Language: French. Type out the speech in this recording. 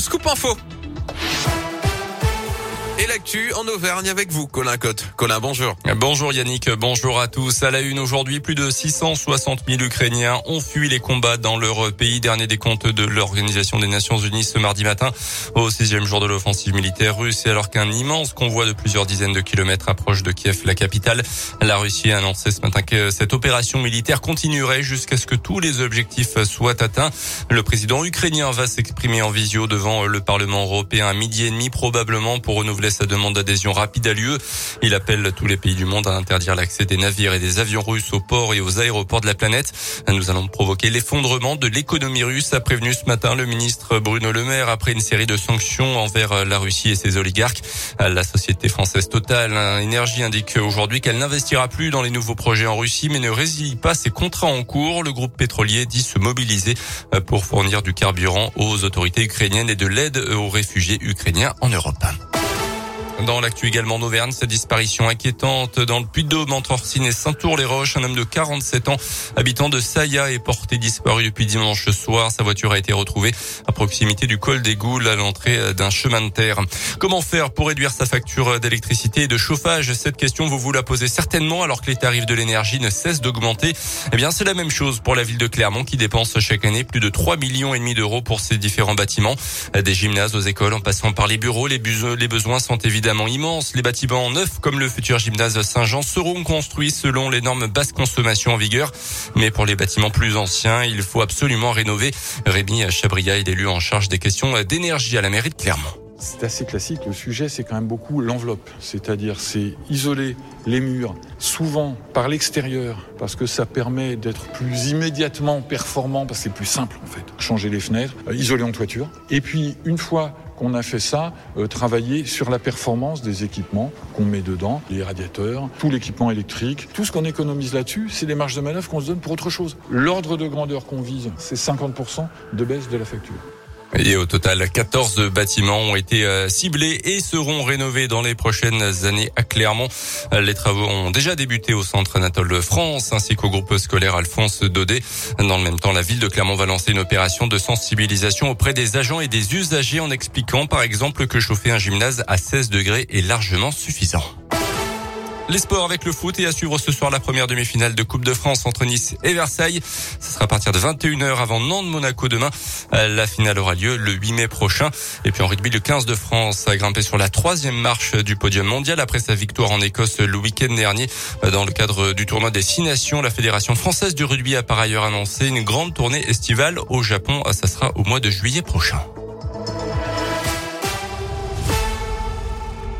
scoop info. L'actu en Auvergne avec vous, Colin Cotte. Colin, bonjour. Bonjour Yannick, bonjour à tous. À la une aujourd'hui, plus de 660 000 Ukrainiens ont fui les combats dans leur pays. Dernier des de l'Organisation des Nations Unies ce mardi matin, au sixième jour de l'offensive militaire russe. Et alors qu'un immense convoi de plusieurs dizaines de kilomètres approche de Kiev, la capitale, la Russie a annoncé ce matin que cette opération militaire continuerait jusqu'à ce que tous les objectifs soient atteints. Le président ukrainien va s'exprimer en visio devant le Parlement européen à midi et demi, probablement pour renouveler sa demande d'adhésion rapide à l'UE. Il appelle tous les pays du monde à interdire l'accès des navires et des avions russes aux ports et aux aéroports de la planète. Nous allons provoquer l'effondrement de l'économie russe, a prévenu ce matin le ministre Bruno Le Maire après une série de sanctions envers la Russie et ses oligarques. La société française Total Énergie indique aujourd'hui qu'elle n'investira plus dans les nouveaux projets en Russie, mais ne résilie pas ses contrats en cours. Le groupe pétrolier dit se mobiliser pour fournir du carburant aux autorités ukrainiennes et de l'aide aux réfugiés ukrainiens en Europe. Dans l'actu également en Auvergne, cette disparition inquiétante dans le Puy-de-Dôme entre Orsine et Saint-Tour-les-Roches. Un homme de 47 ans, habitant de Saya, est porté disparu depuis dimanche soir. Sa voiture a été retrouvée à proximité du col des Goules à l'entrée d'un chemin de terre. Comment faire pour réduire sa facture d'électricité et de chauffage? Cette question, vous vous la posez certainement alors que les tarifs de l'énergie ne cessent d'augmenter. Eh bien, c'est la même chose pour la ville de Clermont qui dépense chaque année plus de 3 millions et demi d'euros pour ses différents bâtiments. Des gymnases aux écoles en passant par les bureaux, les, besoins sont évidemment immense. Les bâtiments neufs, comme le futur gymnase Saint-Jean, seront construits selon les normes basse consommation en vigueur. Mais pour les bâtiments plus anciens, il faut absolument rénover. Rémi Chabria est élu en charge des questions d'énergie à la mairie de Clermont. C'est assez classique. Le sujet, c'est quand même beaucoup l'enveloppe. C'est-à-dire, c'est isoler les murs, souvent par l'extérieur, parce que ça permet d'être plus immédiatement performant, parce que c'est plus simple, en fait. Changer les fenêtres, euh, isoler en toiture. Et puis, une fois qu'on a fait ça, euh, travailler sur la performance des équipements qu'on met dedans, les radiateurs, tout l'équipement électrique. Tout ce qu'on économise là-dessus, c'est des marges de manœuvre qu'on se donne pour autre chose. L'ordre de grandeur qu'on vise, c'est 50% de baisse de la facture. Et au total, 14 bâtiments ont été euh, ciblés et seront rénovés dans les prochaines années à Clermont. Les travaux ont déjà débuté au Centre Anatole de France ainsi qu'au groupe scolaire Alphonse Daudet. Dans le même temps, la ville de Clermont va lancer une opération de sensibilisation auprès des agents et des usagers en expliquant par exemple que chauffer un gymnase à 16 degrés est largement suffisant. Les sports avec le foot et à suivre ce soir la première demi-finale de Coupe de France entre Nice et Versailles. Ce sera à partir de 21h avant Nantes-Monaco demain. La finale aura lieu le 8 mai prochain. Et puis en rugby, le 15 de France a grimpé sur la troisième marche du podium mondial après sa victoire en Écosse le week-end dernier. Dans le cadre du tournoi des Six Nations, la Fédération française du rugby a par ailleurs annoncé une grande tournée estivale au Japon. Ça sera au mois de juillet prochain.